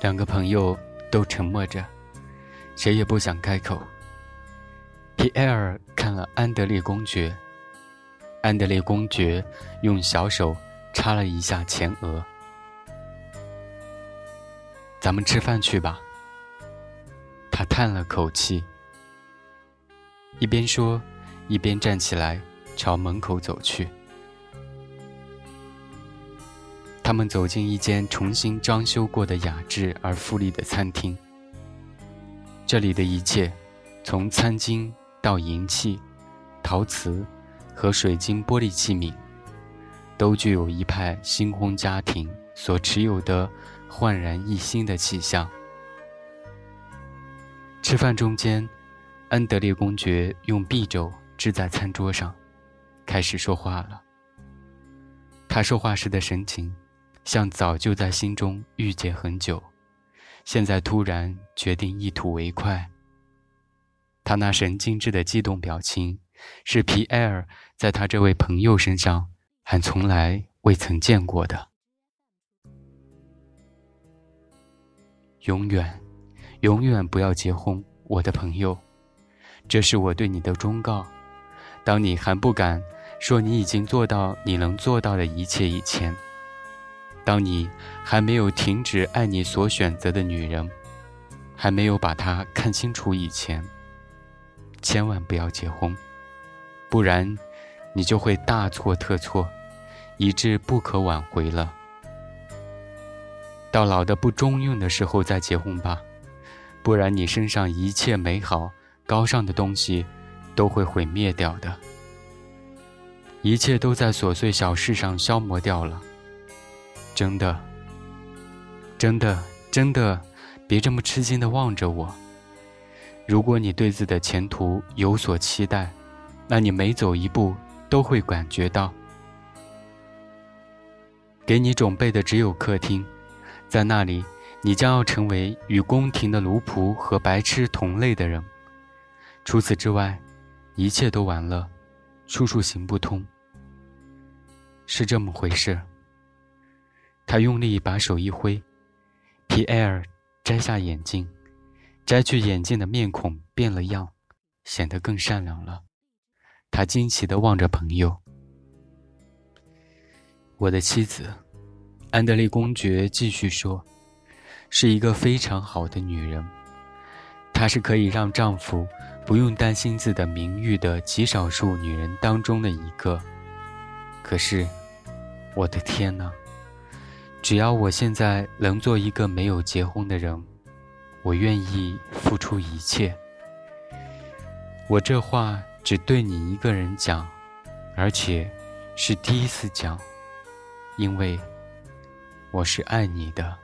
两个朋友都沉默着，谁也不想开口。皮埃尔看了安德烈公爵，安德烈公爵用小手擦了一下前额。咱们吃饭去吧。他叹了口气，一边说，一边站起来朝门口走去。他们走进一间重新装修过的雅致而富丽的餐厅。这里的一切，从餐巾到银器、陶瓷和水晶玻璃器皿，都具有一派新婚家庭所持有的焕然一新的气象。吃饭中间，安德烈公爵用匕首支在餐桌上，开始说话了。他说话时的神情。像早就在心中郁结很久，现在突然决定一吐为快。他那神经质的激动表情，是皮埃尔在他这位朋友身上还从来未曾见过的。永远，永远不要结婚，我的朋友，这是我对你的忠告。当你还不敢说你已经做到你能做到的一切以前。当你还没有停止爱你所选择的女人，还没有把她看清楚以前，千万不要结婚，不然你就会大错特错，以致不可挽回了。到老的不中用的时候再结婚吧，不然你身上一切美好、高尚的东西都会毁灭掉的，一切都在琐碎小事上消磨掉了。真的，真的，真的，别这么吃惊的望着我。如果你对自己的前途有所期待，那你每走一步都会感觉到，给你准备的只有客厅，在那里，你将要成为与宫廷的奴仆和白痴同类的人。除此之外，一切都完了，处处行不通。是这么回事。他用力把手一挥，皮埃尔摘下眼镜，摘去眼镜的面孔变了样，显得更善良了。他惊奇地望着朋友。我的妻子，安德烈公爵继续说，是一个非常好的女人。她是可以让丈夫不用担心自己的名誉的极少数女人当中的一个。可是，我的天哪！只要我现在能做一个没有结婚的人，我愿意付出一切。我这话只对你一个人讲，而且是第一次讲，因为我是爱你的。